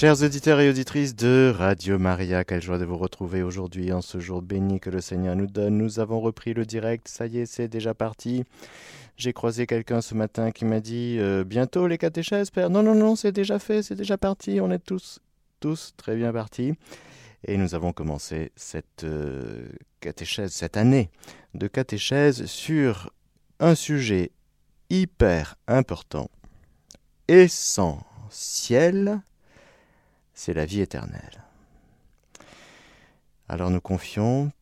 Chers auditeurs et auditrices de Radio Maria, quelle joie de vous retrouver aujourd'hui en ce jour béni que le Seigneur nous donne. Nous avons repris le direct, ça y est, c'est déjà parti. J'ai croisé quelqu'un ce matin qui m'a dit euh, bientôt les catéchèses, père. Non, non, non, c'est déjà fait, c'est déjà parti. On est tous, tous très bien partis. Et nous avons commencé cette euh, catéchèse, cette année de catéchèse sur un sujet hyper important, essentiel, c'est la vie éternelle. Alors nous confions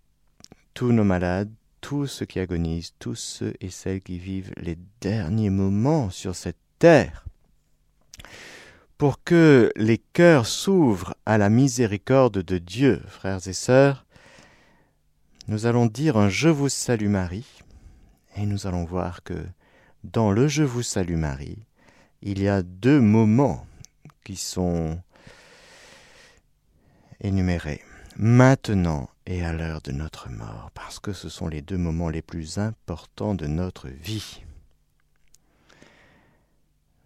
tous nos malades, tous ceux qui agonisent, tous ceux et celles qui vivent les derniers moments sur cette terre, pour que les cœurs s'ouvrent à la miséricorde de Dieu, frères et sœurs, nous allons dire un Je vous salue Marie, et nous allons voir que dans le Je vous salue Marie, il y a deux moments qui sont énumérés maintenant et à l'heure de notre mort, parce que ce sont les deux moments les plus importants de notre vie.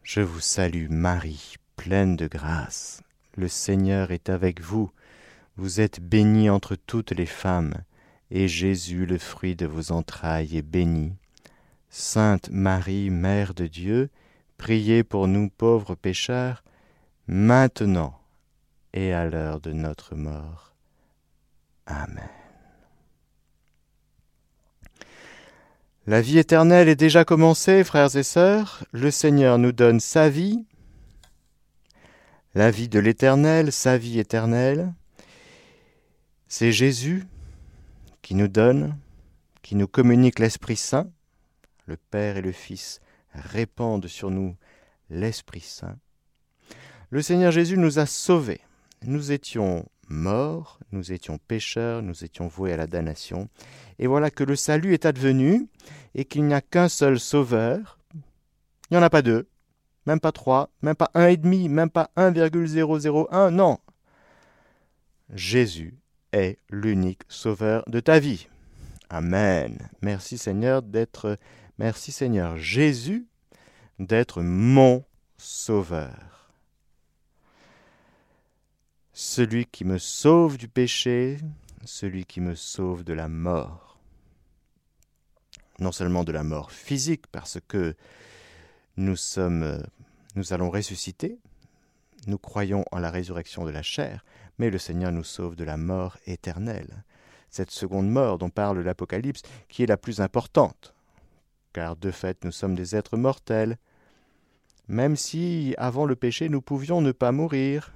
Je vous salue Marie, pleine de grâce. Le Seigneur est avec vous. Vous êtes bénie entre toutes les femmes, et Jésus, le fruit de vos entrailles, est béni. Sainte Marie, Mère de Dieu, priez pour nous pauvres pécheurs, maintenant et à l'heure de notre mort. Amen. La vie éternelle est déjà commencée, frères et sœurs. Le Seigneur nous donne sa vie, la vie de l'éternel, sa vie éternelle. C'est Jésus qui nous donne, qui nous communique l'Esprit Saint. Le Père et le Fils répandent sur nous l'Esprit Saint. Le Seigneur Jésus nous a sauvés. Nous étions morts, nous étions pécheurs, nous étions voués à la damnation. Et voilà que le salut est advenu et qu'il n'y a qu'un seul sauveur. Il n'y en a pas deux, même pas trois, même pas un et demi, même pas 1,001, non. Jésus est l'unique sauveur de ta vie. Amen. Merci Seigneur d'être merci Seigneur Jésus d'être mon sauveur. Celui qui me sauve du péché, celui qui me sauve de la mort. Non seulement de la mort physique, parce que nous sommes, nous allons ressusciter, nous croyons en la résurrection de la chair, mais le Seigneur nous sauve de la mort éternelle. Cette seconde mort dont parle l'Apocalypse, qui est la plus importante, car de fait nous sommes des êtres mortels, même si avant le péché nous pouvions ne pas mourir.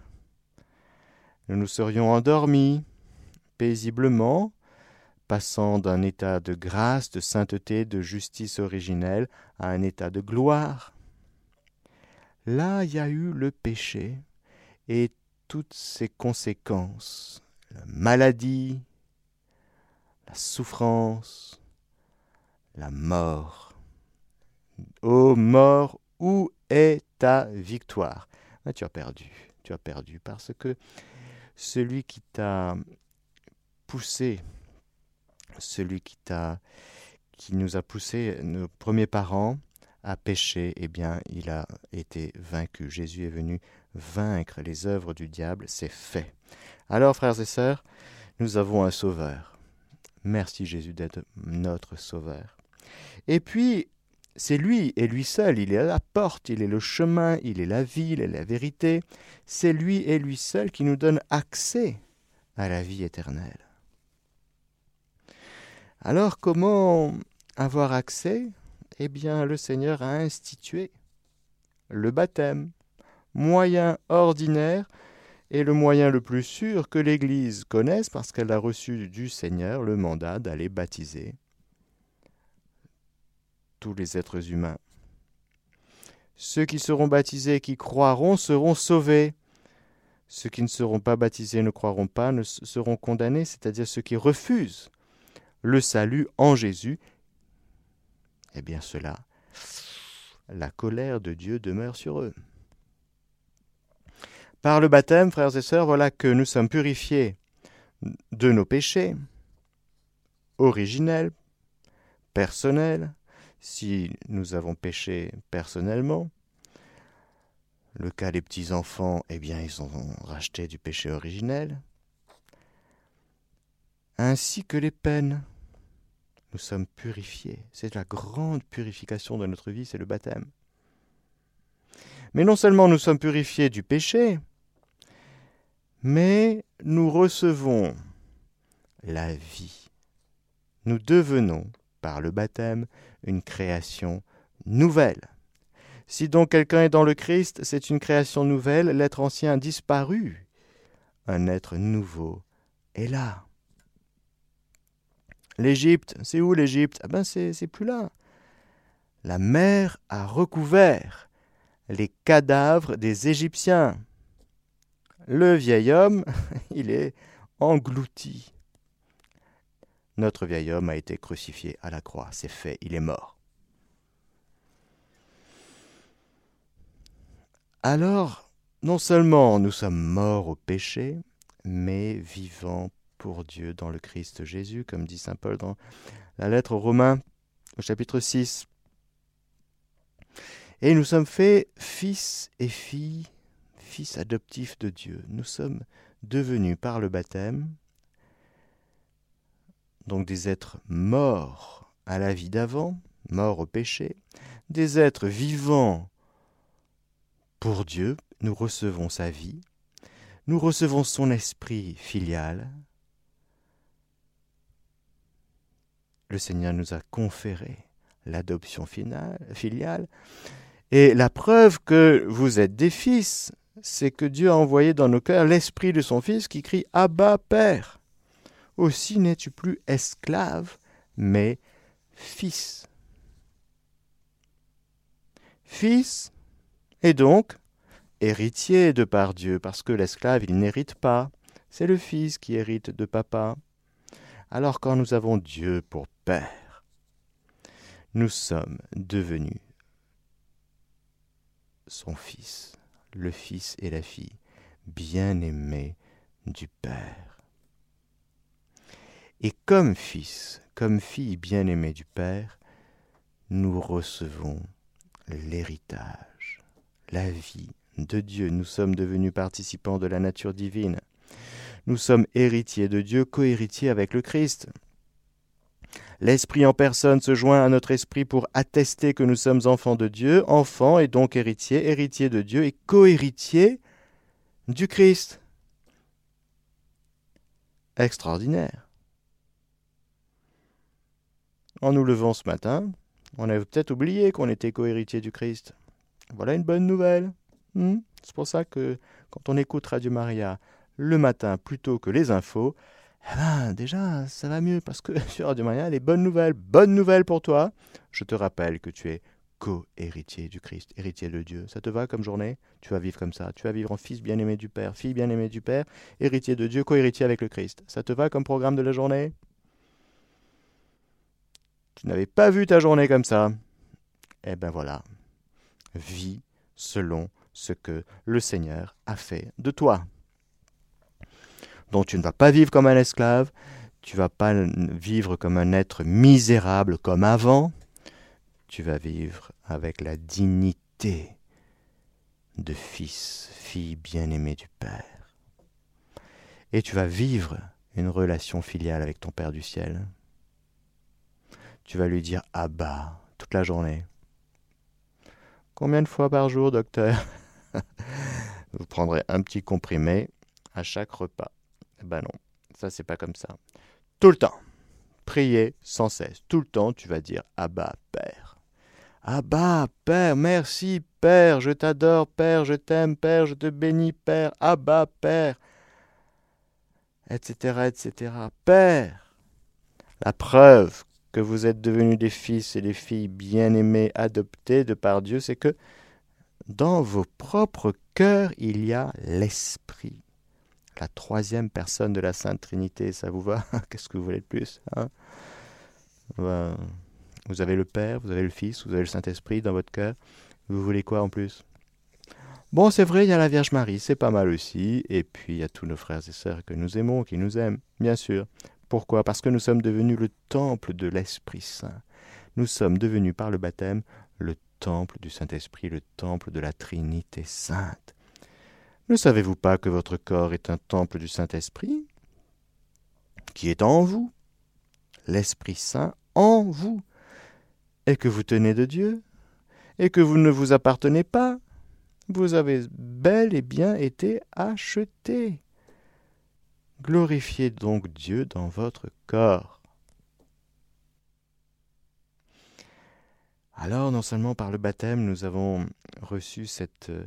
Nous nous serions endormis paisiblement, passant d'un état de grâce, de sainteté, de justice originelle à un état de gloire. Là, il y a eu le péché et toutes ses conséquences, la maladie, la souffrance, la mort. Ô mort, où est ta victoire? Ah, Tu as perdu, tu as perdu parce que celui qui t'a poussé, celui qui t'a qui nous a poussé, nos premiers parents, à pécher, eh bien, il a été vaincu. Jésus est venu vaincre les œuvres du diable, c'est fait. Alors, frères et sœurs, nous avons un sauveur. Merci Jésus d'être notre sauveur. Et puis, c'est lui et lui seul, il est la porte, il est le chemin, il est la vie, il est la vérité. C'est lui et lui seul qui nous donne accès à la vie éternelle. Alors comment avoir accès? Eh bien, le Seigneur a institué le baptême, moyen ordinaire et le moyen le plus sûr que l'Église connaisse parce qu'elle a reçu du Seigneur le mandat d'aller baptiser les êtres humains. Ceux qui seront baptisés et qui croiront seront sauvés. Ceux qui ne seront pas baptisés et ne croiront pas ne seront condamnés, c'est-à-dire ceux qui refusent le salut en Jésus. Eh bien cela, la colère de Dieu demeure sur eux. Par le baptême, frères et sœurs, voilà que nous sommes purifiés de nos péchés originels, personnels, si nous avons péché personnellement, Le cas des petits-enfants, eh bien, ils ont racheté du péché originel. Ainsi que les peines. Nous sommes purifiés. C'est la grande purification de notre vie, c'est le baptême. Mais non seulement nous sommes purifiés du péché, mais nous recevons la vie. Nous devenons, par le baptême, une création nouvelle. Si donc quelqu'un est dans le Christ, c'est une création nouvelle, l'être ancien a disparu. Un être nouveau est là. L'Égypte, c'est où l'Égypte? Ah ben c'est, c'est plus là. La mer a recouvert les cadavres des Égyptiens. Le vieil homme, il est englouti. Notre vieil homme a été crucifié à la croix, c'est fait, il est mort. Alors, non seulement nous sommes morts au péché, mais vivants pour Dieu dans le Christ Jésus, comme dit Saint Paul dans la lettre aux Romains au chapitre 6. Et nous sommes faits fils et filles, fils adoptifs de Dieu. Nous sommes devenus par le baptême, donc des êtres morts à la vie d'avant, morts au péché, des êtres vivants pour Dieu, nous recevons sa vie, nous recevons son esprit filial. Le Seigneur nous a conféré l'adoption filiale. Et la preuve que vous êtes des fils, c'est que Dieu a envoyé dans nos cœurs l'esprit de son Fils qui crie Abba Père. Aussi n'es-tu plus esclave, mais fils. Fils, et donc héritier de par Dieu, parce que l'esclave, il n'hérite pas, c'est le fils qui hérite de papa. Alors quand nous avons Dieu pour Père, nous sommes devenus son fils, le fils et la fille, bien-aimés du Père. Et comme fils, comme fille bien-aimée du Père, nous recevons l'héritage la vie de Dieu. Nous sommes devenus participants de la nature divine. Nous sommes héritiers de Dieu, cohéritiers avec le Christ. L'Esprit en personne se joint à notre esprit pour attester que nous sommes enfants de Dieu, enfants et donc héritiers, héritiers de Dieu et cohéritiers du Christ. Extraordinaire. En nous levant ce matin, on avait peut-être oublié qu'on était cohéritiers du Christ. Voilà une bonne nouvelle. Hmm? C'est pour ça que quand on écoute Radio Maria le matin plutôt que les infos, eh ben, déjà, ça va mieux parce que sur Radio Maria, les bonnes nouvelles, bonnes nouvelles pour toi. Je te rappelle que tu es co-héritier du Christ, héritier de Dieu. Ça te va comme journée? Tu vas vivre comme ça. Tu vas vivre en fils bien-aimé du Père, fille bien-aimée du Père, héritier de Dieu, co-héritier avec le Christ. Ça te va comme programme de la journée? Tu n'avais pas vu ta journée comme ça Eh ben voilà, vis selon ce que le Seigneur a fait de toi. Donc tu ne vas pas vivre comme un esclave, tu vas pas vivre comme un être misérable comme avant, tu vas vivre avec la dignité de fils, fille bien-aimée du Père. Et tu vas vivre une relation filiale avec ton Père du ciel. Tu vas lui dire Abba toute la journée. Combien de fois par jour, docteur? Vous prendrez un petit comprimé à chaque repas. Ben non, ça c'est pas comme ça. Tout le temps. Priez sans cesse. Tout le temps, tu vas dire Abba, Père. Abba, Père, merci, Père, je t'adore, Père, je t'aime, Père, je te bénis, Père, Abba, Père, etc., etc. Père, la preuve que vous êtes devenus des fils et des filles bien-aimés, adoptés de par Dieu, c'est que dans vos propres cœurs, il y a l'Esprit. La troisième personne de la Sainte Trinité, ça vous va? Qu'est-ce que vous voulez de plus hein? Vous avez le Père, vous avez le Fils, vous avez le Saint-Esprit dans votre cœur. Vous voulez quoi en plus? Bon, c'est vrai, il y a la Vierge Marie, c'est pas mal aussi. Et puis, il y a tous nos frères et sœurs que nous aimons, qui nous aiment, bien sûr. Pourquoi? Parce que nous sommes devenus le temple de l'Esprit Saint. Nous sommes devenus par le baptême le temple du Saint-Esprit, le temple de la Trinité sainte. Ne savez-vous pas que votre corps est un temple du Saint-Esprit? Qui est en vous, l'Esprit Saint en vous, et que vous tenez de Dieu, et que vous ne vous appartenez pas? Vous avez bel et bien été acheté. Glorifiez donc Dieu dans votre corps. Alors, non seulement par le baptême, nous avons reçu euh,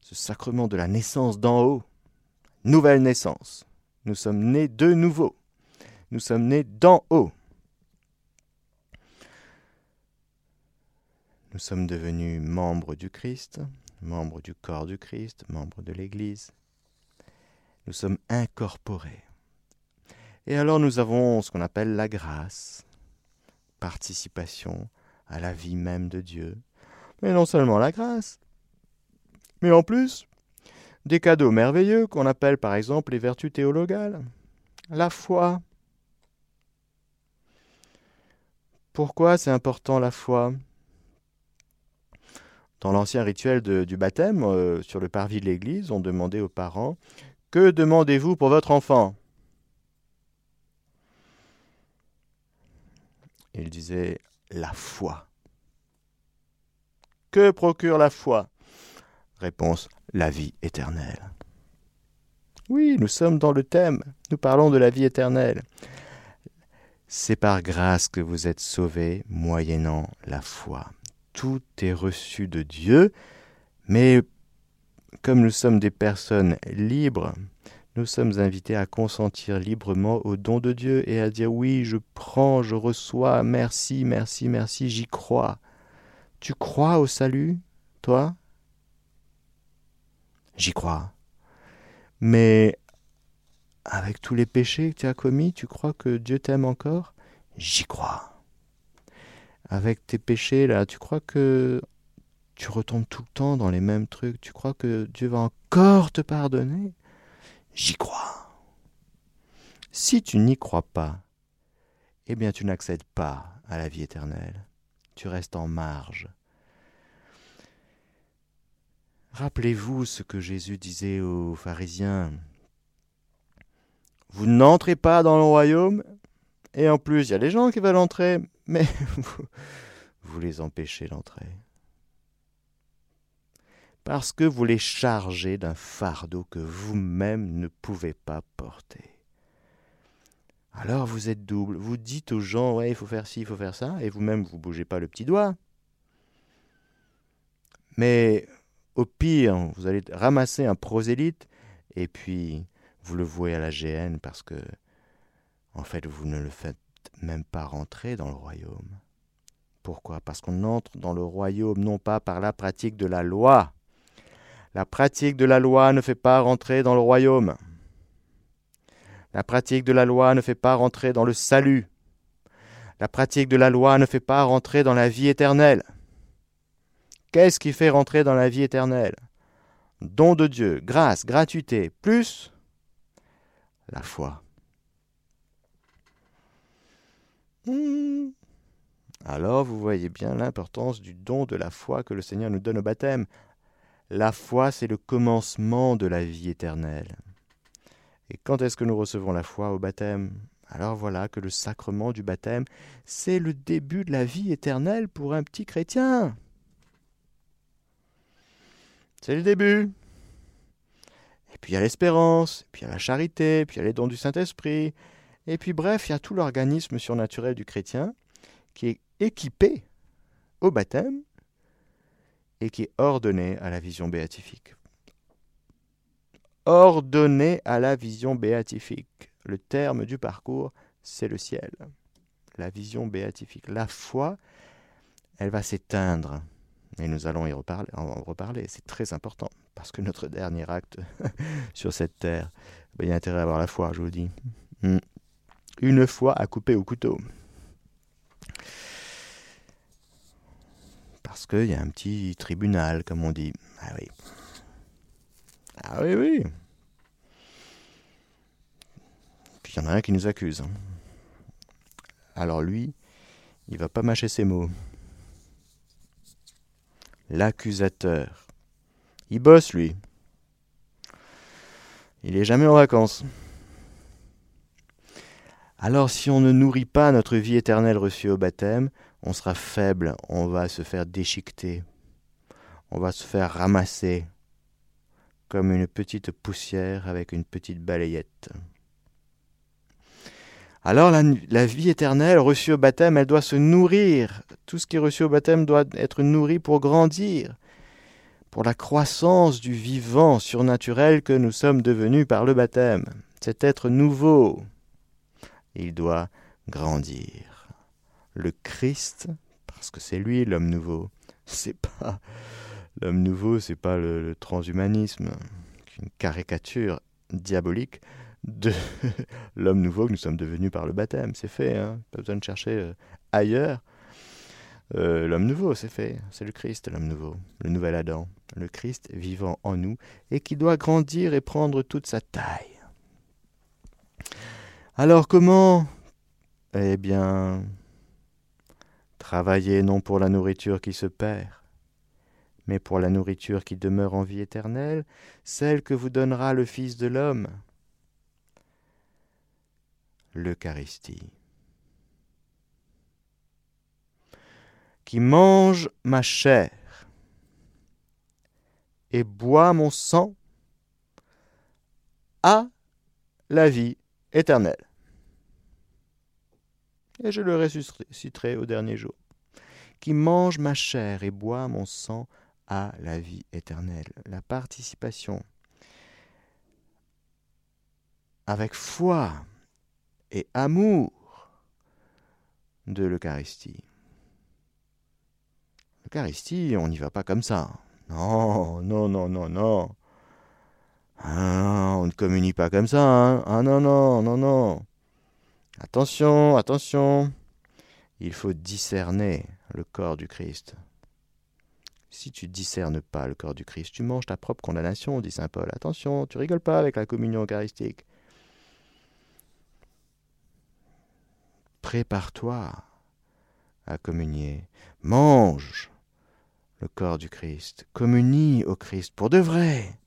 ce sacrement de la naissance d'en haut, nouvelle naissance. Nous sommes nés de nouveau. Nous sommes nés d'en haut. Nous sommes devenus membres du Christ, membres du corps du Christ, membres de l'Église. Nous sommes incorporés. Et alors nous avons ce qu'on appelle la grâce, participation à la vie même de Dieu. Mais non seulement la grâce, mais en plus des cadeaux merveilleux qu'on appelle par exemple les vertus théologales, la foi. Pourquoi c'est important la foi? Dans l'ancien rituel du baptême, euh, sur le parvis de l'église, on demandait aux parents Que demandez-vous pour votre enfant? Il disait La foi. Que procure la foi? Réponse La vie éternelle. Oui, nous sommes dans le thème. Nous parlons de la vie éternelle. C'est par grâce que vous êtes sauvés, moyennant la foi tout est reçu de Dieu, mais comme nous sommes des personnes libres, nous sommes invités à consentir librement au don de Dieu et à dire oui, je prends, je reçois, merci, merci, merci, j'y crois. Tu crois au salut, toi? J'y crois. Mais avec tous les péchés que tu as commis, tu crois que Dieu t'aime encore? J'y crois avec tes péchés là, tu crois que tu retombes tout le temps dans les mêmes trucs, tu crois que Dieu va encore te pardonner? J'y crois. Si tu n'y crois pas, eh bien tu n'accèdes pas à la vie éternelle. Tu restes en marge. Rappelez-vous ce que Jésus disait aux pharisiens. Vous n'entrez pas dans le royaume, et en plus il y a des gens qui veulent entrer, mais vous, les empêchez d'entrer. Parce que vous les chargez d'un fardeau que vous-même ne pouvez pas porter. Alors vous êtes double. Vous dites aux gens, ouais, il faut faire ci, il faut faire ça, et vous-même, vous ne bougez pas le petit doigt. Mais au pire, vous allez ramasser un prosélyte, et puis vous le vouez à la GN parce que, en fait, vous ne le faites même pas rentrer dans le royaume. Pourquoi? Parce qu'on entre dans le royaume non pas par la pratique de la loi. La pratique de la loi ne fait pas rentrer dans le royaume. La pratique de la loi ne fait pas rentrer dans le salut. La pratique de la loi ne fait pas rentrer dans la vie éternelle. Qu'est-ce qui fait rentrer dans la vie éternelle? Don de Dieu, grâce, gratuité, plus la foi. Hmm. Alors vous voyez bien l'importance du don de la foi que le Seigneur nous donne au baptême. La foi, c'est le commencement de la vie éternelle. Et quand est-ce que nous recevons la foi au baptême? Alors voilà que le sacrement du baptême, c'est le début de la vie éternelle pour un petit chrétien. C'est le début. Et puis il y a l'espérance, puis il y a la charité, puis il y a les dons du Saint-Esprit, et puis bref, il y a tout l'organisme surnaturel du chrétien qui est équipé au baptême et qui est ordonné à la vision béatifique. Ordonné à la vision béatifique. Le terme du parcours, c'est le ciel. La vision béatifique. La foi, elle va s'éteindre. Et nous allons y reparler. En reparler. C'est très important. Parce que notre dernier acte sur cette terre, il y a intérêt à avoir la foi, je vous dis. Hmm une fois à couper au couteau. Parce qu'il y a un petit tribunal, comme on dit. Ah oui. Ah oui, oui. Puis il y en a un qui nous accuse. Hein. Alors lui, il va pas mâcher ses mots. l'accusateur. Il bosse, lui. Il est jamais en vacances. Alors si on ne nourrit pas notre vie éternelle reçue au baptême, on sera faible, on va se faire déchiqueter, on va se faire ramasser comme une petite poussière avec une petite balayette. Alors la, vie éternelle reçue au baptême, elle doit se nourrir. Tout ce qui est reçu au baptême doit être nourri pour grandir, pour la croissance du vivant surnaturel que nous sommes devenus par le baptême. Cet être nouveau, il doit grandir. Le Christ, parce que c'est lui l'homme nouveau, c'est pas l'homme nouveau, c'est pas le, transhumanisme, une caricature diabolique de l'homme nouveau que nous sommes devenus par le baptême. C'est fait, hein pas besoin de chercher euh, ailleurs. Euh, l'homme nouveau, c'est fait. C'est le Christ, l'homme nouveau, le nouvel Adam, le Christ vivant en nous et qui doit grandir et prendre toute sa taille. Alors comment? Eh bien, travailler non pour la nourriture qui se perd, mais pour la nourriture qui demeure en vie éternelle, celle que vous donnera le Fils de l'homme, l'Eucharistie. Qui mange ma chair et boit mon sang a la vie éternelle. Et je le ressusciterai au dernier jour. Qui mange ma chair et boit mon sang à la vie éternelle. La participation avec foi et amour de l'Eucharistie. L'Eucharistie, on n'y va pas comme ça. Non, non, non, non, non. Ah, on ne communie pas comme ça. Hein. Ah non, non, non, non. Attention, attention. Il faut discerner le corps du Christ. Si tu discernes pas le corps du Christ, tu manges ta propre condamnation, dit saint Paul. Attention, tu rigoles pas avec la communion eucharistique. Prépare-toi à communier. Mange le corps du Christ. Communie au Christ pour de vrai.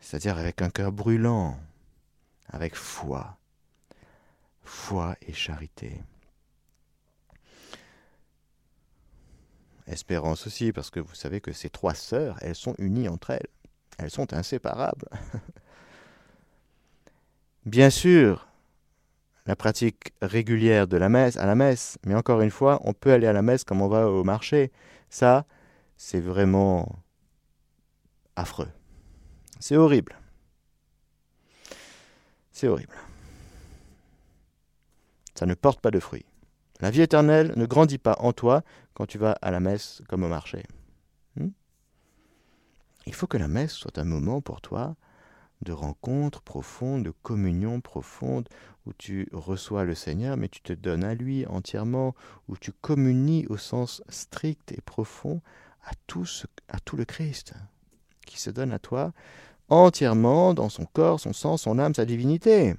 C'est-à-dire avec un cœur brûlant, avec foi. Foi et charité. Espérance aussi, parce que vous savez que ces trois sœurs, elles sont unies entre elles. Elles sont inséparables. Bien sûr, la pratique régulière de la messe à la messe, mais encore une fois, on peut aller à la messe comme on va au marché. Ça, c'est vraiment affreux. C'est horrible. C'est horrible. Ça ne porte pas de fruits. La vie éternelle ne grandit pas en toi quand tu vas à la messe comme au marché. Hmm? Il faut que la messe soit un moment pour toi de rencontre profonde, de communion profonde, où tu reçois le Seigneur, mais tu te donnes à lui entièrement, où tu communies au sens strict et profond à tout, le Christ, qui se donne à toi entièrement dans son corps, son sang, son âme, sa divinité,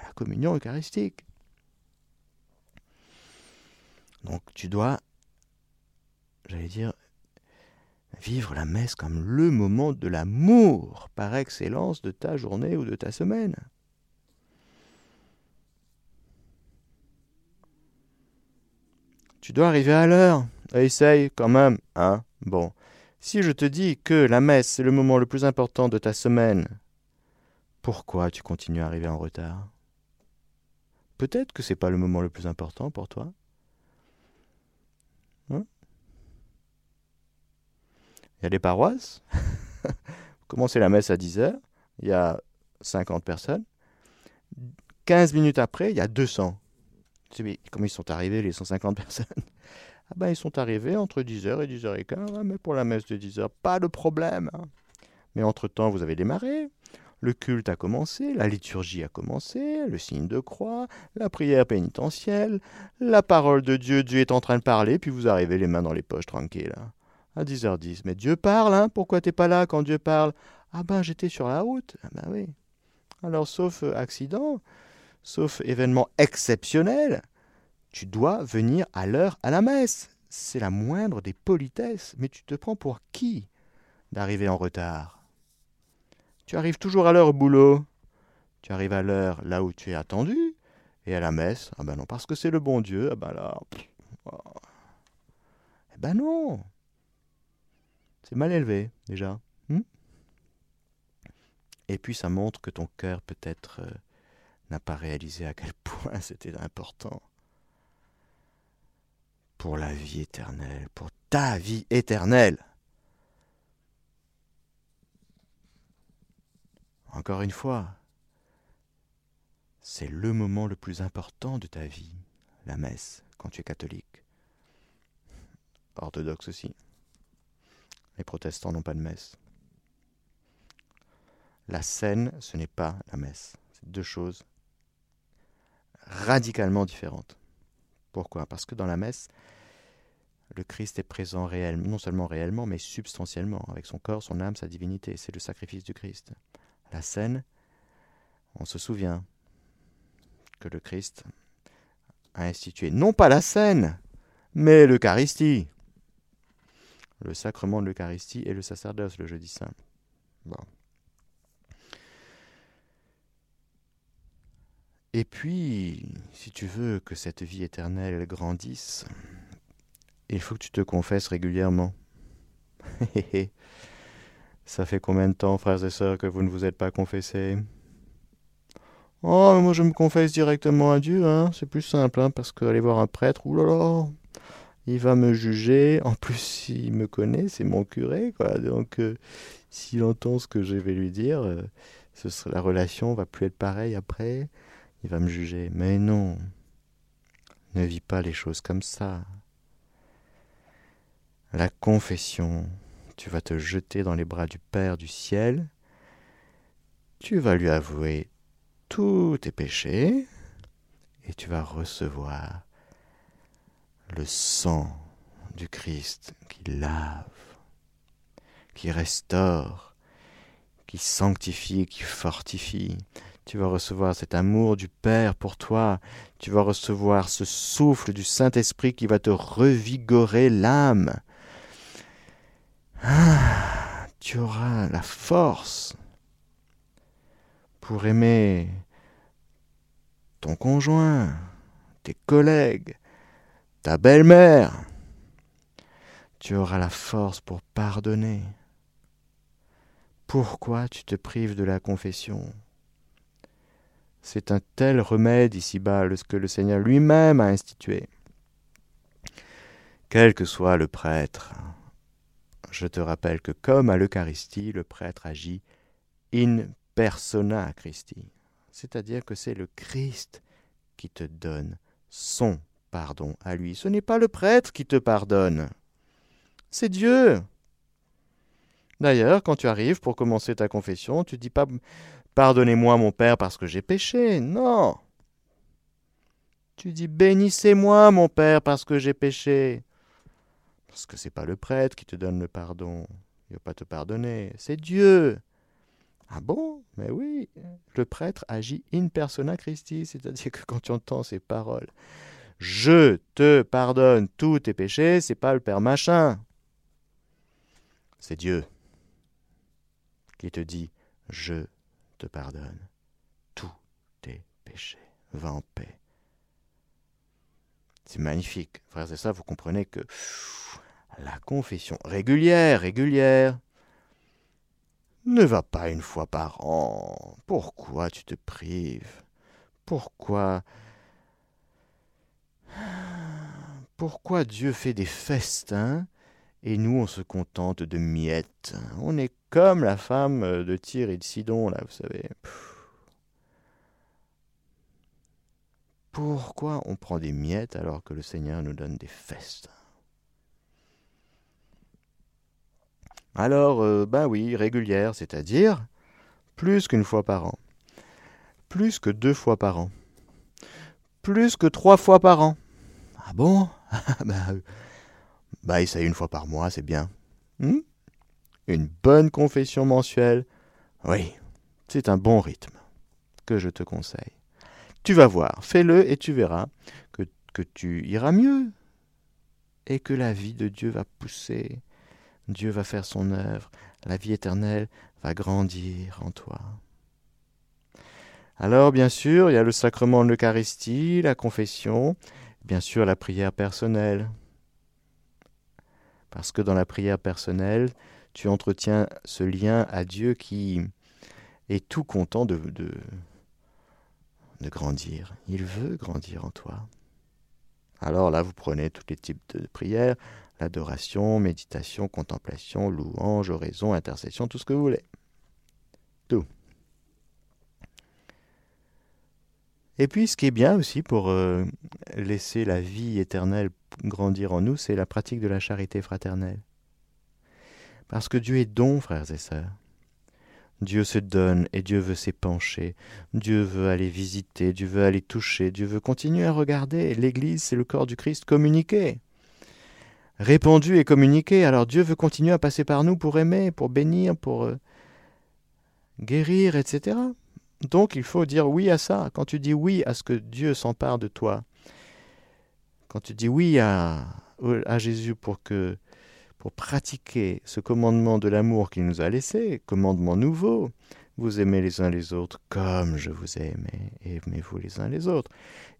à la communion eucharistique. Donc tu dois, j'allais dire, vivre la messe comme le moment de l'amour par excellence de ta journée ou de ta semaine. Tu dois arriver à l'heure. Essaye quand même, hein Bon. Si je te dis que la messe c'est le moment le plus important de ta semaine, pourquoi tu continues à arriver en retard? Peut-être que c'est pas le moment le plus important pour toi. Il y a des paroisses. Vous commencez la messe à 10h, il y a 50 personnes. 15 minutes après, il y a 200. Comment ils sont arrivés, les 150 personnes? Ah ben, ils sont arrivés entre 10h et 10h15, mais pour la messe de 10h, pas de problème. Hein. Mais entre-temps, vous avez démarré. Le culte a commencé, la liturgie a commencé, le signe de croix, la prière pénitentielle, la parole de Dieu, Dieu est en train de parler, puis vous arrivez les mains dans les poches tranquille. À 10h10. Mais Dieu parle, hein Pourquoi t'es pas là quand Dieu parle? Ah ben j'étais sur la route. Ah ben oui. Alors sauf euh, accident, sauf événement exceptionnel, tu dois venir à l'heure à la messe. c'est la moindre des politesses, mais tu te prends pour qui d'arriver en retard? Tu arrives toujours à l'heure au boulot. Tu arrives à l'heure là où tu es attendu. Et à la messe, ah ben non, parce que c'est le bon Dieu, ah ben là. Oh. Eh ben non C'est mal élevé, déjà. Hmm et puis ça montre que ton cœur peut-être euh, n'a pas réalisé à quel point c'était important pour la vie éternelle, pour ta vie éternelle. Encore une fois, c'est le moment le plus important de ta vie, la messe, quand tu es catholique. Orthodoxe aussi. Les protestants n'ont pas de messe. La scène, ce n'est pas la messe. C'est deux choses radicalement différentes. Pourquoi? Parce que dans la messe, le Christ est présent réellement, non seulement réellement, mais substantiellement, avec son corps, son âme, sa divinité. C'est le sacrifice du Christ. La scène, on se souvient que le Christ a institué non pas la scène, mais l'Eucharistie. Le sacrement de l'Eucharistie et le sacerdoce le jeudi saint. Et puis, si tu veux que cette vie éternelle grandisse, il faut que tu te confesses régulièrement. Ça fait combien de temps, frères et sœurs, que vous ne vous êtes pas confessés? Oh, moi je me confesse directement à Dieu, hein. c'est plus simple, hein, parce qu'aller voir un prêtre, oulala, il va me juger. En plus, il me connaît, c'est mon curé, quoi. Donc, euh, s'il entend ce que je vais lui dire, euh, la relation va plus être pareille après il va me juger. Mais non, ne vis pas les choses comme ça. La confession, tu vas te jeter dans les bras du Père du ciel, tu vas lui avouer tous tes péchés, et tu vas recevoir le sang du Christ qui lave, qui restaure, qui sanctifie, qui fortifie. Tu vas recevoir cet amour du Père pour toi. Tu vas recevoir ce souffle du Saint-Esprit qui va te revigorer l'âme. Ah, tu auras la force pour aimer ton conjoint, tes collègues, ta belle-mère. Tu auras la force pour pardonner. Pourquoi tu te prives de la confession? C'est un tel remède ici-bas que le Seigneur lui-même a institué. Quel que soit le prêtre, je te rappelle que comme à l'Eucharistie, le prêtre agit in persona Christi, c'est-à-dire que c'est le Christ qui te donne son pardon à lui. Ce n'est pas le prêtre qui te pardonne, c'est Dieu. D'ailleurs, quand tu arrives pour commencer ta confession, tu dis pas Pardonnez-moi mon Père parce que j'ai péché. Non. Tu dis bénissez-moi mon Père parce que j'ai péché. Parce que c'est pas le prêtre qui te donne le pardon. Il va pas te pardonner. C'est Dieu. Ah bon? Mais oui, le prêtre agit in persona Christi, c'est-à-dire que quand tu entends ces paroles, je te pardonne tous tes péchés, c'est pas le Père machin. C'est Dieu qui te dit je te pardonne tous tes péchés. Va en paix. C'est magnifique. Frères et sœurs, vous comprenez que la confession régulière, régulière, ne va pas une fois par an. Pourquoi tu te prives? Pourquoi Pourquoi Dieu fait des festins et nous on se contente de miettes? On est comme la femme de Tyr et de Sidon, là, vous savez. Pourquoi on prend des miettes alors que le Seigneur nous donne des festes? Alors, euh, ben oui, régulière, c'est-à-dire plus qu'une fois par an, plus que deux fois par an, plus que trois fois par an. Ah bon? Bah, bah essaye une fois par mois, c'est bien. Hmm? Une bonne confession mensuelle, oui, c'est un bon rythme que je te conseille. Tu vas voir, fais-le et tu verras que, que tu iras mieux. et que la vie de Dieu va pousser. Dieu va faire son œuvre, la vie éternelle va grandir en toi. Alors, bien sûr, il y a le sacrement de l'Eucharistie, la confession, bien sûr la prière personnelle. Parce que dans la prière personnelle, tu entretiens ce lien à Dieu qui est tout content de, de, grandir. Il veut grandir en toi. Alors là, vous prenez tous les types de prières, l'adoration, méditation, contemplation, louange, oraison, intercession, tout ce que vous voulez. Tout. Et puis, ce qui est bien aussi pour euh, laisser la vie éternelle grandir en nous, c'est la pratique de la charité fraternelle. Parce que Dieu est don, frères et sœurs. Dieu se donne et Dieu veut s'épancher. Dieu veut aller visiter, Dieu veut aller toucher, Dieu veut continuer à regarder. L'Église, c'est le corps du Christ communiqué. Répandu et communiqué. Alors Dieu veut continuer à passer par nous pour aimer, pour bénir, pour euh, guérir, etc. Donc il faut dire oui à ça. Quand tu dis oui à ce que Dieu s'empare de toi, quand tu dis oui à, Jésus pour que pour pratiquer ce commandement de l'amour qu'il nous a laissé, commandement nouveau, vous aimez les uns les autres comme je vous ai aimé, aimez-vous les uns les autres.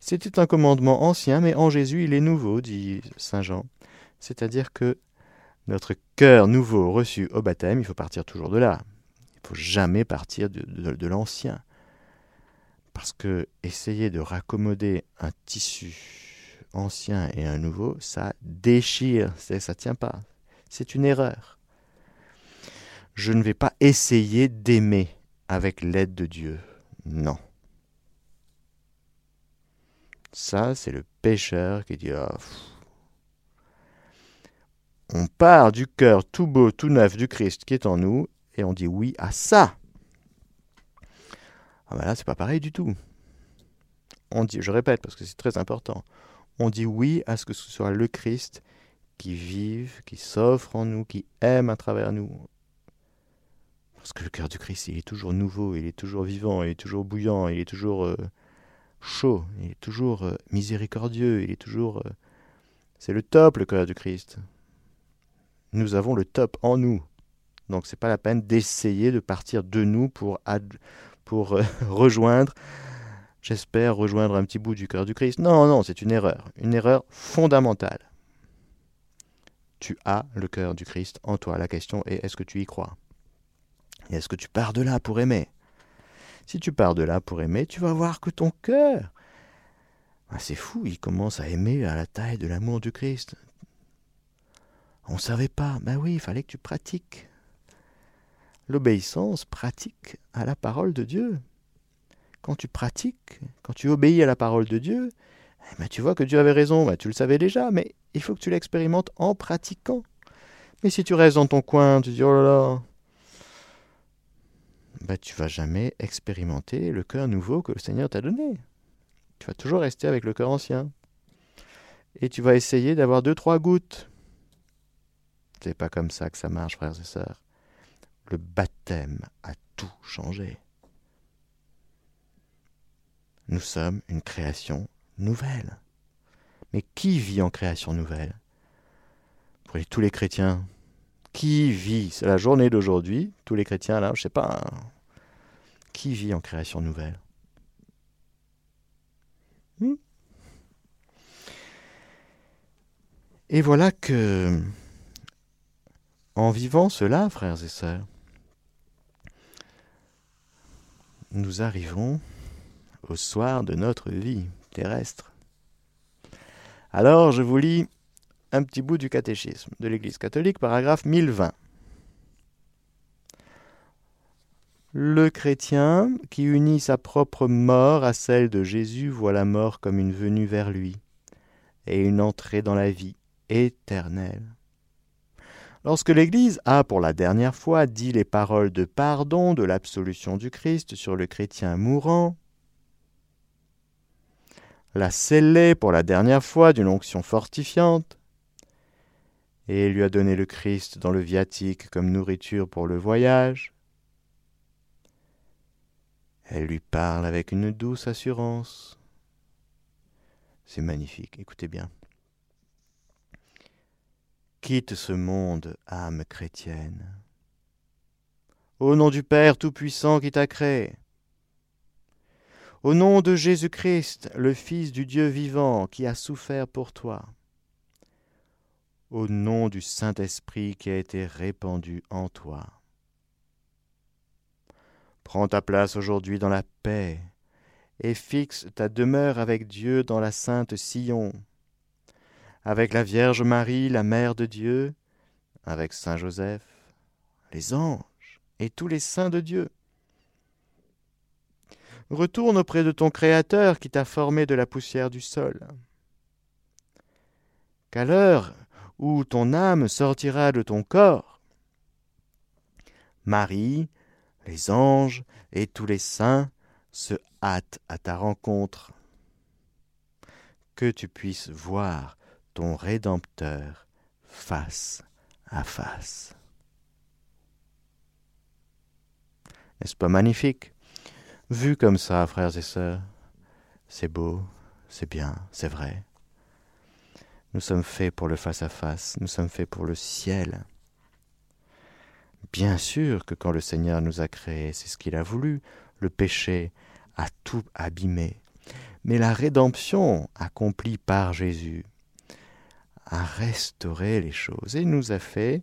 C'était un commandement ancien, mais en Jésus il est nouveau, dit Saint Jean. C'est-à-dire que notre cœur nouveau reçu au baptême, il faut partir toujours de là. Il ne faut jamais partir de l'ancien. Parce que essayer de raccommoder un tissu ancien et un nouveau, ça déchire, ça ne tient pas. C'est une erreur. Je ne vais pas essayer d'aimer avec l'aide de Dieu. Non. Ça, c'est le pécheur qui dit ah, On part du cœur tout beau, tout neuf du Christ qui est en nous et on dit oui à ça. Ah ben là, c'est pas pareil du tout. On dit, je répète parce que c'est très important, on dit oui à ce que ce soit le Christ qui vive, qui s'offre en nous, qui aime à travers nous. Parce que le cœur du Christ, il est toujours nouveau, il est toujours vivant, il est toujours bouillant, il est toujours euh, chaud, il est toujours euh, miséricordieux, il est toujours... Euh, c'est le top, le cœur du Christ. Nous avons le top en nous. Donc c'est pas la peine d'essayer de partir de nous pour, pour rejoindre, j'espère, rejoindre un petit bout du cœur du Christ. Non, non, c'est une erreur. Une erreur fondamentale. Tu as le cœur du Christ en toi. La question est est-ce que tu y crois? Est-ce que tu pars de là pour aimer? Si tu pars de là pour aimer, tu vas voir que ton cœur, ah, c'est fou, il commence à aimer à la taille de l'amour du Christ. On ne savait pas. Ben oui, il fallait que tu pratiques l'obéissance pratique à la parole de Dieu. Quand tu pratiques, quand tu obéis à la parole de Dieu, eh ben, tu vois que Dieu avait raison, ben, tu le savais déjà, mais il faut que tu l'expérimentes en pratiquant. Mais si tu restes dans ton coin, tu dis oh là là, ben, tu vas jamais expérimenter le cœur nouveau que le Seigneur t'a donné. Tu vas toujours rester avec le cœur ancien. Et tu vas essayer d'avoir deux, trois gouttes. C'est pas comme ça que ça marche, frères et sœurs. Le baptême a tout changé. Nous sommes une création nouvelle. Mais qui vit en création nouvelle? Pour tous les chrétiens, qui vit? C'est la journée d'aujourd'hui, tous les chrétiens là, je sais pas. Hein. qui vit en création nouvelle? Hmm? Et voilà que, en vivant cela, frères et sœurs, nous arrivons au soir de notre vie terrestre. Alors je vous lis un petit bout du catéchisme de l'Église catholique, paragraphe 1020. Le chrétien qui unit sa propre mort à celle de Jésus voit la mort comme une venue vers lui et une entrée dans la vie éternelle. Lorsque l'Église a pour la dernière fois dit les paroles de pardon de l'absolution du Christ sur le chrétien mourant, l'a scellé pour la dernière fois d'une onction fortifiante, et lui a donné le Christ dans le viatique comme nourriture pour le voyage, elle lui parle avec une douce assurance. C'est magnifique, écoutez bien. Quitte ce monde, âme chrétienne. Au nom du Père Tout-Puissant qui t'a créé, au nom de Jésus-Christ, le Fils du Dieu vivant qui a souffert pour toi, au nom du Saint-Esprit qui a été répandu en toi. Prends ta place aujourd'hui dans la paix et fixe ta demeure avec Dieu dans la sainte Sion, avec la Vierge Marie, la Mère de Dieu, avec Saint Joseph, les anges et tous les saints de Dieu. Retourne auprès de ton Créateur qui t'a formé de la poussière du sol. Qu'à l'heure où ton âme sortira de ton corps, Marie, les anges et tous les saints se hâtent à ta rencontre. Que tu puisses voir ton Rédempteur face à face. N'est-ce pas magnifique? Vu comme ça, frères et sœurs, c'est beau, c'est bien, c'est vrai. Nous sommes faits pour le face-à-face, nous sommes faits pour le ciel. Bien sûr que quand le Seigneur nous a créés, c'est ce qu'il a voulu, le péché a tout abîmé. Mais la rédemption accomplie par Jésus a restauré les choses et nous a fait,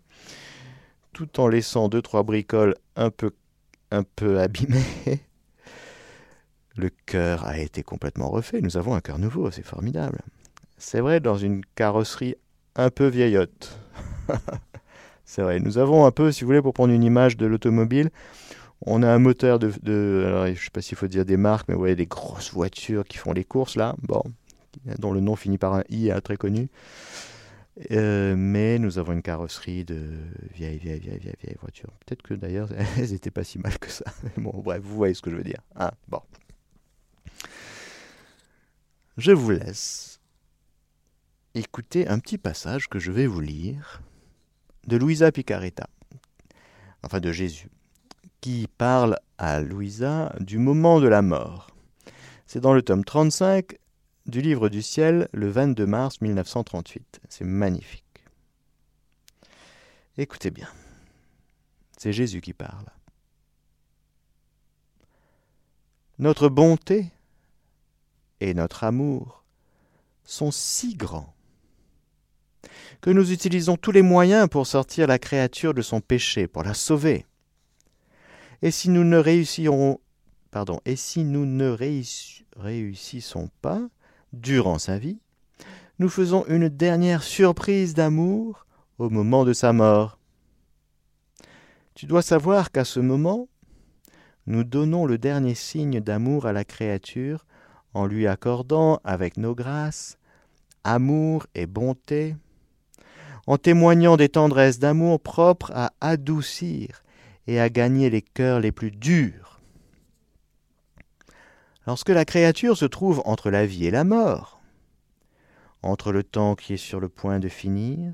tout en laissant deux, trois bricoles un peu, un peu abîmées, le cœur a été complètement refait. Nous avons un cœur nouveau, c'est formidable. C'est vrai, dans une carrosserie un peu vieillotte. c'est vrai, nous avons un peu, si vous voulez, pour prendre une image de l'automobile, on a un moteur de, alors, je ne sais pas s'il faut dire des marques, mais vous voyez des grosses voitures qui font les courses là, bon, dont le nom finit par un i, très connu. Euh, mais nous avons une carrosserie de vieilles, vieilles, vieilles, vieilles, vieilles voitures. Peut-être que d'ailleurs, elles n'étaient pas si mal que ça. Mais bon, bref, vous voyez ce que je veux dire. Hein bon. Je vous laisse écouter un petit passage que je vais vous lire de Louisa Picaretta, enfin de Jésus, qui parle à Louisa du moment de la mort. C'est dans le tome 35 du livre du ciel, le 22 mars 1938. C'est magnifique. Écoutez bien. C'est Jésus qui parle. Notre bonté et notre amour sont si grands que nous utilisons tous les moyens pour sortir la créature de son péché, pour la sauver. Et si nous ne réussirons, pardon, et si nous ne réussissons pas durant sa vie, nous faisons une dernière surprise d'amour au moment de sa mort. Tu dois savoir qu'à ce moment, nous donnons le dernier signe d'amour à la créature en lui accordant avec nos grâces amour et bonté, en témoignant des tendresses d'amour propres à adoucir et à gagner les cœurs les plus durs. Lorsque la créature se trouve entre la vie et la mort, entre le temps qui est sur le point de finir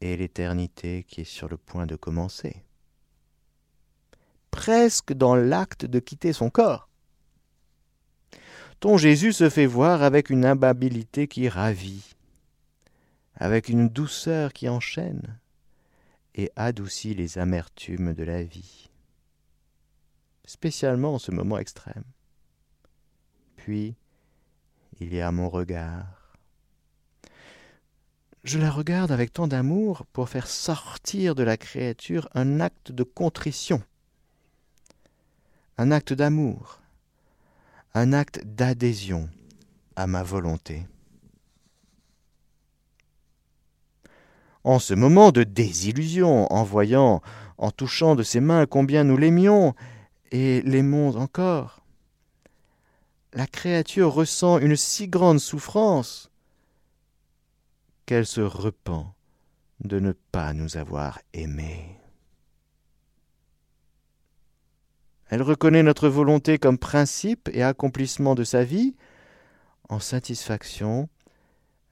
et l'éternité qui est sur le point de commencer, presque dans l'acte de quitter son corps, ton Jésus se fait voir avec une imbabilité qui ravit, avec une douceur qui enchaîne et adoucit les amertumes de la vie, spécialement en ce moment extrême. Puis, il y a mon regard. Je la regarde avec tant d'amour pour faire sortir de la créature un acte de contrition, un acte d'amour, un acte d'adhésion à ma volonté. En ce moment de désillusion, en voyant, en touchant de ses mains combien nous l'aimions et l'aimons encore, la créature ressent une si grande souffrance qu'elle se repent de ne pas nous avoir aimés. Elle reconnaît notre volonté comme principe et accomplissement de sa vie. En satisfaction,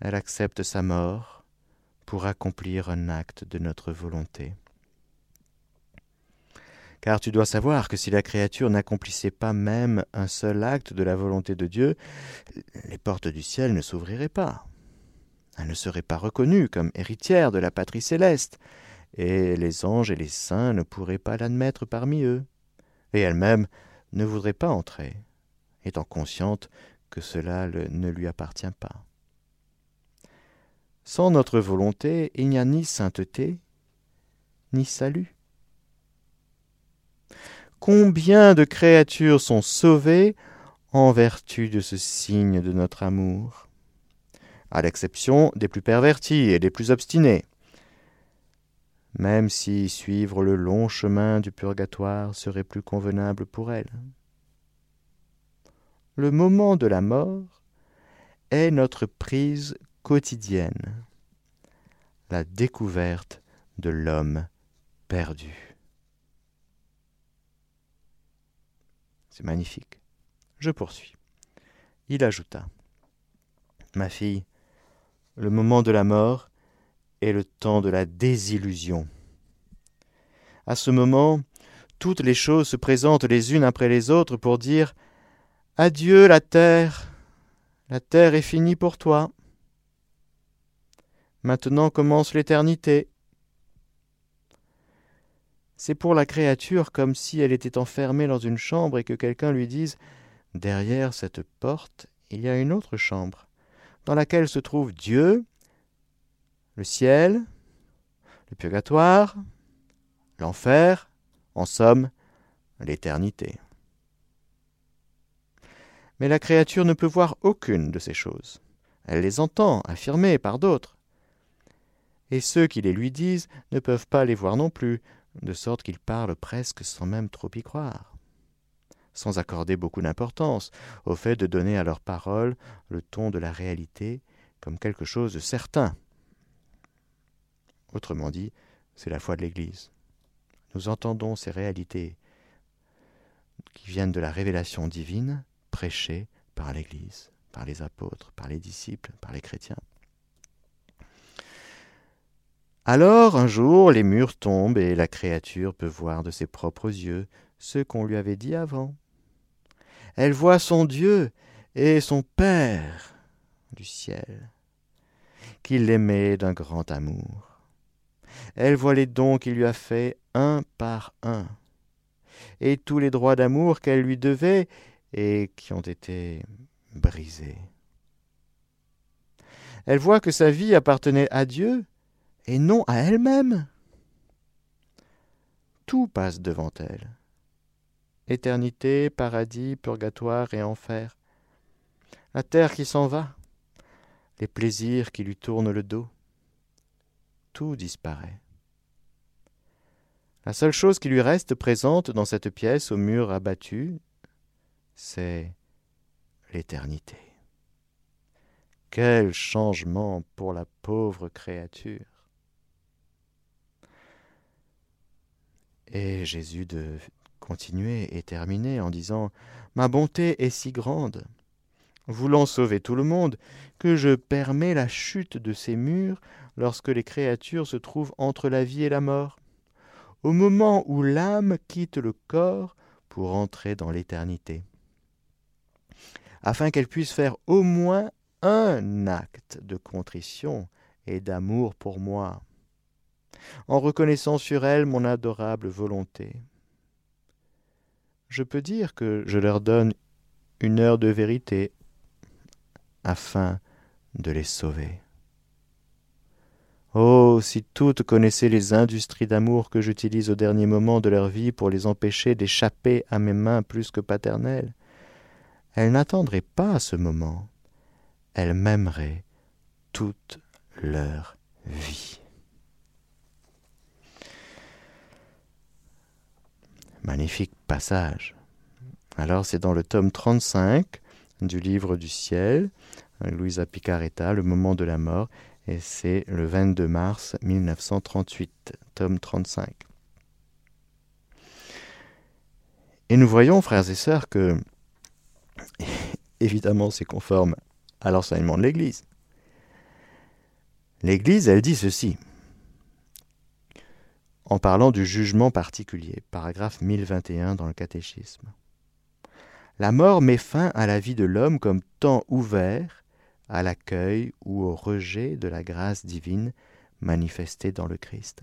elle accepte sa mort pour accomplir un acte de notre volonté. Car tu dois savoir que si la créature n'accomplissait pas même un seul acte de la volonté de Dieu, les portes du ciel ne s'ouvriraient pas. Elle ne serait pas reconnue comme héritière de la patrie céleste, et les anges et les saints ne pourraient pas l'admettre parmi eux, et elle-même ne voudrait pas entrer, étant consciente que cela ne lui appartient pas. Sans notre volonté, il n'y a ni sainteté, ni salut. Combien de créatures sont sauvées en vertu de ce signe de notre amour, à l'exception des plus pervertis et des plus obstinés, même si suivre le long chemin du purgatoire serait plus convenable pour elles. Le moment de la mort est notre prise quotidienne, la découverte de l'homme perdu. C'est magnifique. Je poursuis. Il ajouta Ma fille, le moment de la mort est le temps de la désillusion. À ce moment, toutes les choses se présentent les unes après les autres pour dire Adieu la terre, la terre est finie pour toi. Maintenant commence l'éternité. C'est pour la créature comme si elle était enfermée dans une chambre et que quelqu'un lui dise Derrière cette porte, il y a une autre chambre, dans laquelle se trouve Dieu, le ciel, le purgatoire, l'enfer, en somme, l'éternité. Mais la créature ne peut voir aucune de ces choses. Elle les entend affirmées par d'autres. Et ceux qui les lui disent ne peuvent pas les voir non plus, de sorte qu'ils parlent presque sans même trop y croire, sans accorder beaucoup d'importance au fait de donner à leurs paroles le ton de la réalité comme quelque chose de certain. Autrement dit, c'est la foi de l'Église. Nous entendons ces réalités qui viennent de la révélation divine prêchées par l'Église, par les apôtres, par les disciples, par les chrétiens. Alors, un jour, les murs tombent et la créature peut voir de ses propres yeux ce qu'on lui avait dit avant. Elle voit son Dieu et son Père du ciel, qui l'aimait d'un grand amour. Elle voit les dons qu'il lui a faits un par un, et tous les droits d'amour qu'elle lui devait et qui ont été brisés. Elle voit que sa vie appartenait à Dieu et non à elle-même. Tout passe devant elle. Éternité, paradis, purgatoire et enfer. La terre qui s'en va, les plaisirs qui lui tournent le dos. Tout disparaît. La seule chose qui lui reste présente dans cette pièce au mur abattu, c'est l'éternité. Quel changement pour la pauvre créature. Et Jésus de continuer et terminer en disant Ma bonté est si grande, voulant sauver tout le monde, que je permets la chute de ces murs lorsque les créatures se trouvent entre la vie et la mort, au moment où l'âme quitte le corps pour entrer dans l'éternité, afin qu'elle puisse faire au moins un acte de contrition et d'amour pour moi en reconnaissant sur elle mon adorable volonté. Je peux dire que je leur donne une heure de vérité afin de les sauver. Oh, si toutes connaissaient les industries d'amour que j'utilise au dernier moment de leur vie pour les empêcher d'échapper à mes mains plus que paternelles, elles n'attendraient pas ce moment, elles m'aimeraient toute leur vie. Magnifique passage. Alors c'est dans le tome 35 du livre du ciel, Louisa Picaretta, Le moment de la mort, et c'est le 22 mars 1938, tome 35. Et nous voyons, frères et sœurs, que évidemment c'est conforme à l'enseignement de l'Église. L'Église, elle dit ceci en parlant du jugement particulier, paragraphe 1021 dans le catéchisme. La mort met fin à la vie de l'homme comme temps ouvert à l'accueil ou au rejet de la grâce divine manifestée dans le Christ.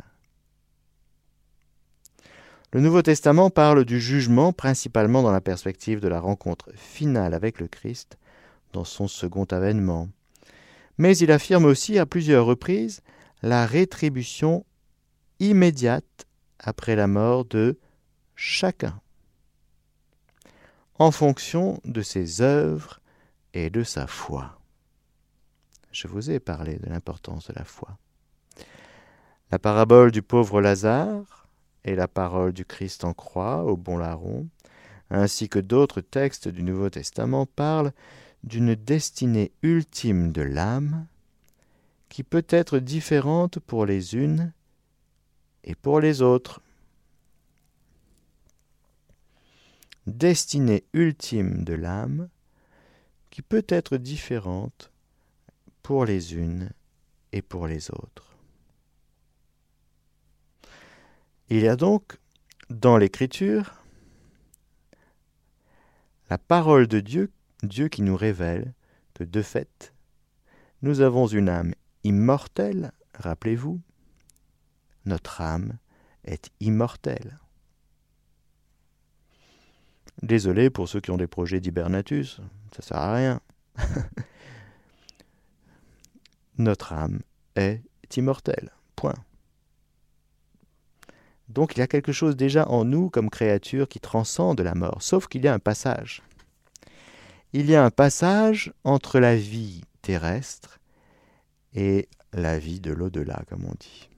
Le Nouveau Testament parle du jugement principalement dans la perspective de la rencontre finale avec le Christ dans son second avènement. Mais il affirme aussi à plusieurs reprises la rétribution immédiate après la mort de chacun, en fonction de ses œuvres et de sa foi. Je vous ai parlé de l'importance de la foi. La parabole du pauvre Lazare et la parole du Christ en croix au bon larron, ainsi que d'autres textes du Nouveau Testament parlent d'une destinée ultime de l'âme qui peut être différente pour les unes et pour les autres. Destinée ultime de l'âme qui peut être différente pour les unes et pour les autres. Il y a donc dans l'Écriture la parole de Dieu, Dieu qui nous révèle que de fait, nous avons une âme immortelle, rappelez-vous, notre âme est immortelle. Désolé pour ceux qui ont des projets d'hibernatus, ça sert à rien. notre âme est immortelle. Point. Donc il y a quelque chose déjà en nous comme créature qui transcende la mort, sauf qu'il y a un passage. Il y a un passage entre la vie terrestre et la vie de l'au-delà, comme on dit.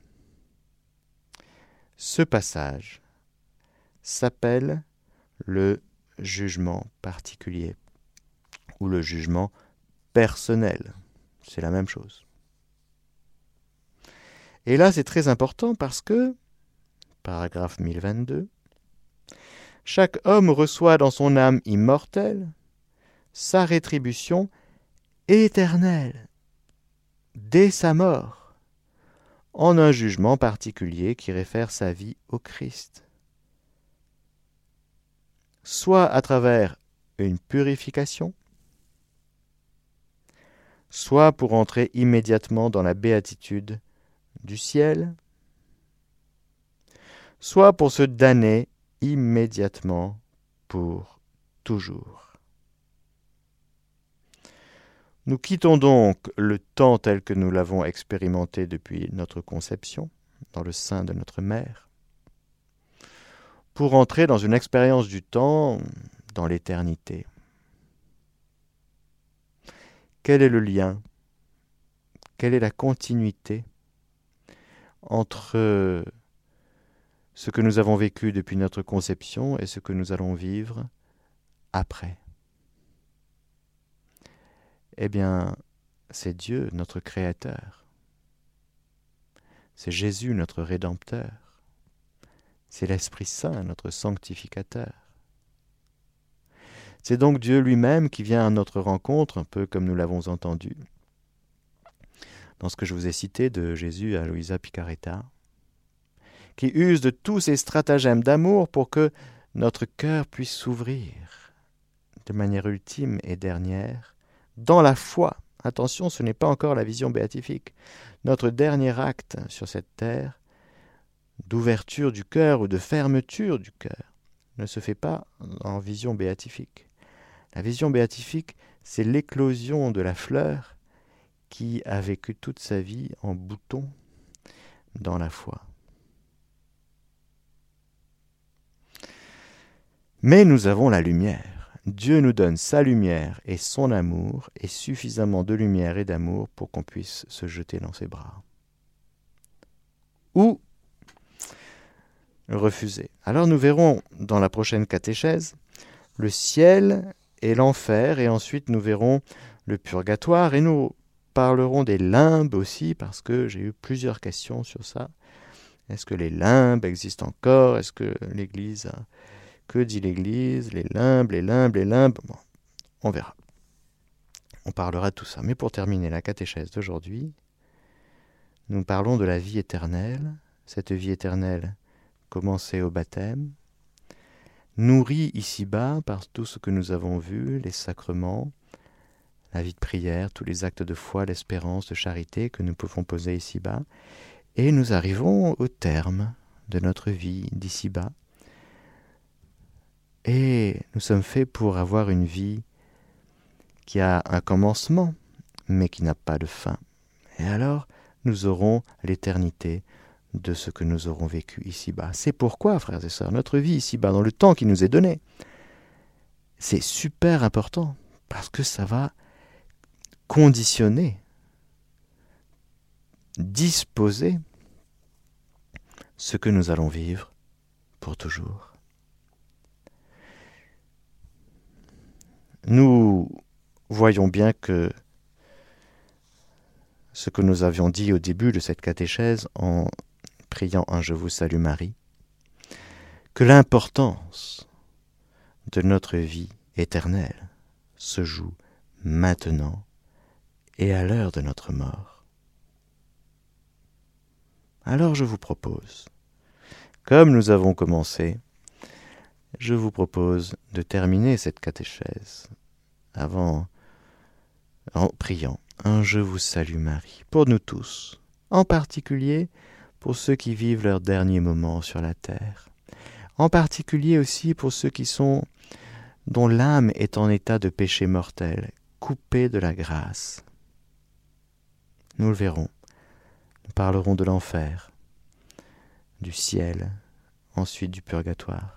Ce passage s'appelle le jugement particulier ou le jugement personnel. C'est la même chose. Et là, c'est très important parce que, paragraphe 1022, chaque homme reçoit dans son âme immortelle sa rétribution éternelle dès sa mort, en un jugement particulier qui réfère sa vie au Christ. Soit à travers une purification, soit pour entrer immédiatement dans la béatitude du ciel, soit pour se damner immédiatement pour toujours. Nous quittons donc le temps tel que nous l'avons expérimenté depuis notre conception, dans le sein de notre mère, pour entrer dans une expérience du temps dans l'éternité. Quel est le lien? Quelle est la continuité entre ce que nous avons vécu depuis notre conception et ce que nous allons vivre après? Eh bien, c'est Dieu, notre Créateur. C'est Jésus, notre Rédempteur. C'est l'Esprit Saint, notre Sanctificateur. C'est donc Dieu lui-même qui vient à notre rencontre, un peu comme nous l'avons entendu dans ce que je vous ai cité de Jésus à Louisa Picaretta, qui use de tous ses stratagèmes d'amour pour que notre cœur puisse s'ouvrir de manière ultime et dernière dans la foi. Attention, ce n'est pas encore la vision béatifique. Notre dernier acte sur cette terre, d'ouverture du cœur ou de fermeture du cœur, ne se fait pas en vision béatifique. La vision béatifique, c'est l'éclosion de la fleur qui a vécu toute sa vie en bouton dans la foi. Mais nous avons la lumière. Dieu nous donne sa lumière et son amour, et suffisamment de lumière et d'amour pour qu'on puisse se jeter dans ses bras. Ou refuser. Alors nous verrons dans la prochaine catéchèse le ciel et l'enfer, et ensuite nous verrons le purgatoire, et nous parlerons des limbes aussi, parce que j'ai eu plusieurs questions sur ça. Est-ce que les limbes existent encore? Est-ce que l'Église que dit l'Église? Les limbes, les limbes, les limbes. Bon, on verra. On parlera de tout ça. Mais pour terminer la catéchèse d'aujourd'hui, nous parlons de la vie éternelle. Cette vie éternelle commencée au baptême, nourrie ici-bas par tout ce que nous avons vu, les sacrements, la vie de prière, tous les actes de foi, l'espérance, de charité que nous pouvons poser ici-bas. Et nous arrivons au terme de notre vie d'ici-bas. Et nous sommes faits pour avoir une vie qui a un commencement, mais qui n'a pas de fin. Et alors, nous aurons l'éternité de ce que nous aurons vécu ici-bas. C'est pourquoi, frères et sœurs, notre vie ici-bas, dans le temps qui nous est donné, c'est super important, parce que ça va conditionner, disposer ce que nous allons vivre pour toujours. Nous voyons bien que ce que nous avions dit au début de cette catéchèse en priant un Je vous salue Marie, que l'importance de notre vie éternelle se joue maintenant et à l'heure de notre mort. Alors je vous propose, comme nous avons commencé, je vous propose de terminer cette catéchèse avant en priant Je vous salue Marie pour nous tous, en particulier pour ceux qui vivent leurs derniers moments sur la terre, en particulier aussi pour ceux qui sont dont l'âme est en état de péché mortel, coupée de la grâce. Nous le verrons. Nous parlerons de l'enfer, du ciel, ensuite du purgatoire.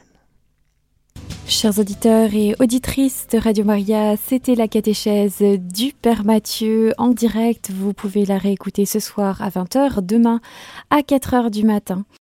Chers auditeurs et auditrices de Radio Maria, c'était la catéchèse du Père Mathieu en direct. Vous pouvez la réécouter ce soir à 20h, demain à 4h du matin.